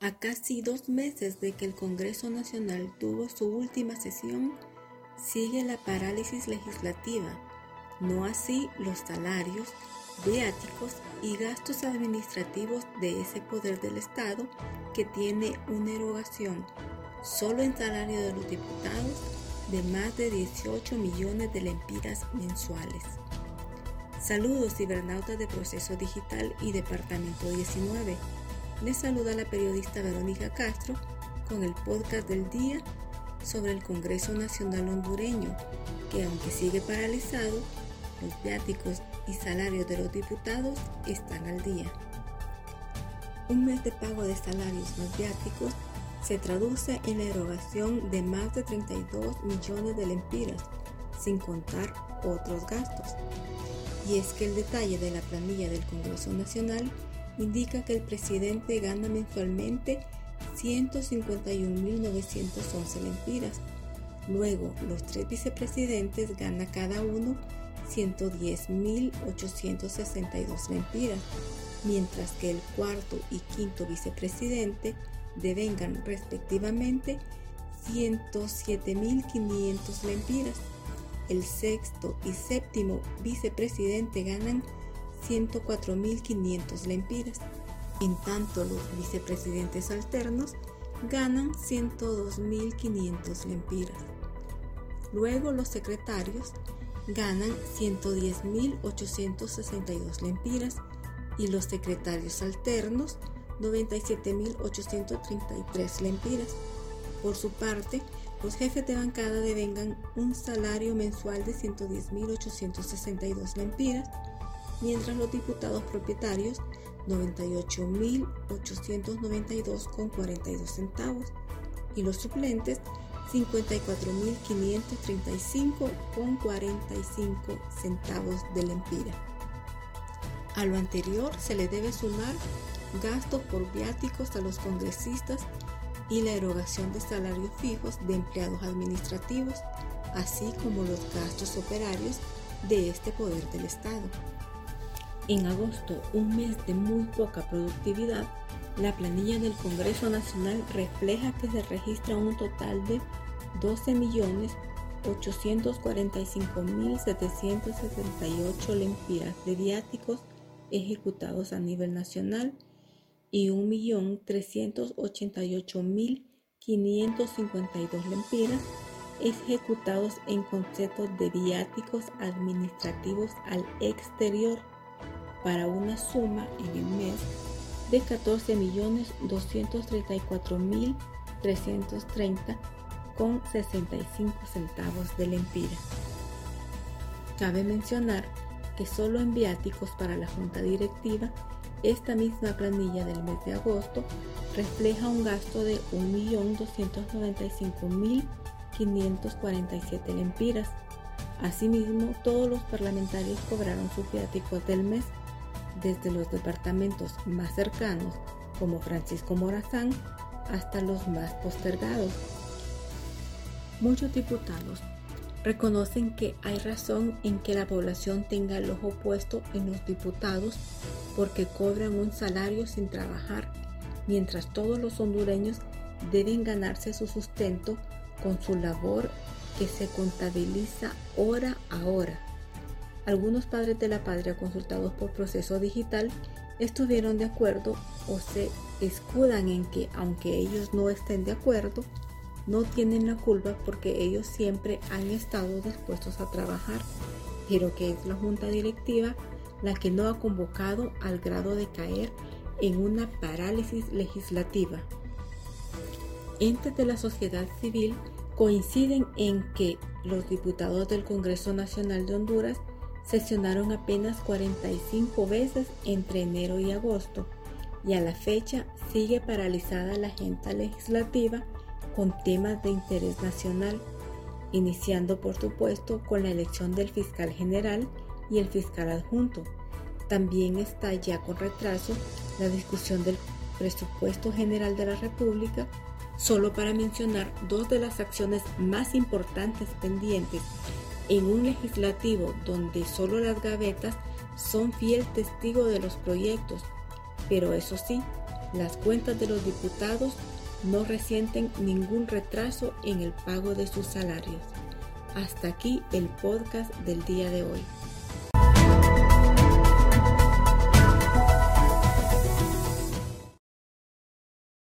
A casi dos meses de que el Congreso Nacional tuvo su última sesión, sigue la parálisis legislativa, no así los salarios, viáticos y gastos administrativos de ese poder del Estado que tiene una erogación solo en salario de los diputados de más de 18 millones de lempiras mensuales. Saludos cibernautas de Proceso Digital y Departamento 19. Les saluda la periodista Verónica Castro con el podcast del día sobre el Congreso Nacional Hondureño, que aunque sigue paralizado, los viáticos y salarios de los diputados están al día. Un mes de pago de salarios más viáticos se traduce en la erogación de más de 32 millones de lempiras, sin contar otros gastos. Y es que el detalle de la planilla del Congreso Nacional indica que el presidente gana mensualmente 151.911 lempiras. Luego, los tres vicepresidentes ganan cada uno 110.862 lempiras, mientras que el cuarto y quinto vicepresidente devengan respectivamente 107.500 lempiras. El sexto y séptimo vicepresidente ganan 104.500 lempiras. En tanto, los vicepresidentes alternos ganan 102.500 lempiras. Luego los secretarios ganan 110.862 lempiras y los secretarios alternos 97.833 lempiras. Por su parte, los jefes de bancada devengan un salario mensual de 110.862 lempiras, mientras los diputados propietarios 98.892,42 centavos y los suplentes 54.535,45 centavos de lempira. A lo anterior se le debe sumar gastos por viáticos a los congresistas y la erogación de salarios fijos de empleados administrativos, así como los gastos operarios de este poder del Estado. En agosto, un mes de muy poca productividad, la planilla del Congreso Nacional refleja que se registra un total de 12.845.778 lempiras de viáticos ejecutados a nivel nacional y 1.388.552 lempiras ejecutados en conceptos de viáticos administrativos al exterior para una suma en el mes de 14.234.330 con 65 centavos de lempira. Cabe mencionar que solo en viáticos para la junta directiva, esta misma planilla del mes de agosto refleja un gasto de 1.295.547 lempiras. Asimismo, todos los parlamentarios cobraron sus viáticos del mes desde los departamentos más cercanos, como Francisco Morazán, hasta los más postergados. Muchos diputados reconocen que hay razón en que la población tenga el ojo puesto en los diputados porque cobran un salario sin trabajar, mientras todos los hondureños deben ganarse su sustento con su labor que se contabiliza hora a hora. Algunos padres de la patria consultados por proceso digital estuvieron de acuerdo o se escudan en que aunque ellos no estén de acuerdo, no tienen la culpa porque ellos siempre han estado dispuestos a trabajar, pero que es la junta directiva la que no ha convocado al grado de caer en una parálisis legislativa. Entes de la sociedad civil coinciden en que los diputados del Congreso Nacional de Honduras sesionaron apenas 45 veces entre enero y agosto y a la fecha sigue paralizada la agenda legislativa con temas de interés nacional, iniciando por supuesto con la elección del fiscal general y el fiscal adjunto. También está ya con retraso la discusión del presupuesto general de la República solo para mencionar dos de las acciones más importantes pendientes en un legislativo donde solo las gavetas son fiel testigo de los proyectos, pero eso sí, las cuentas de los diputados no resienten ningún retraso en el pago de sus salarios. Hasta aquí el podcast del día de hoy.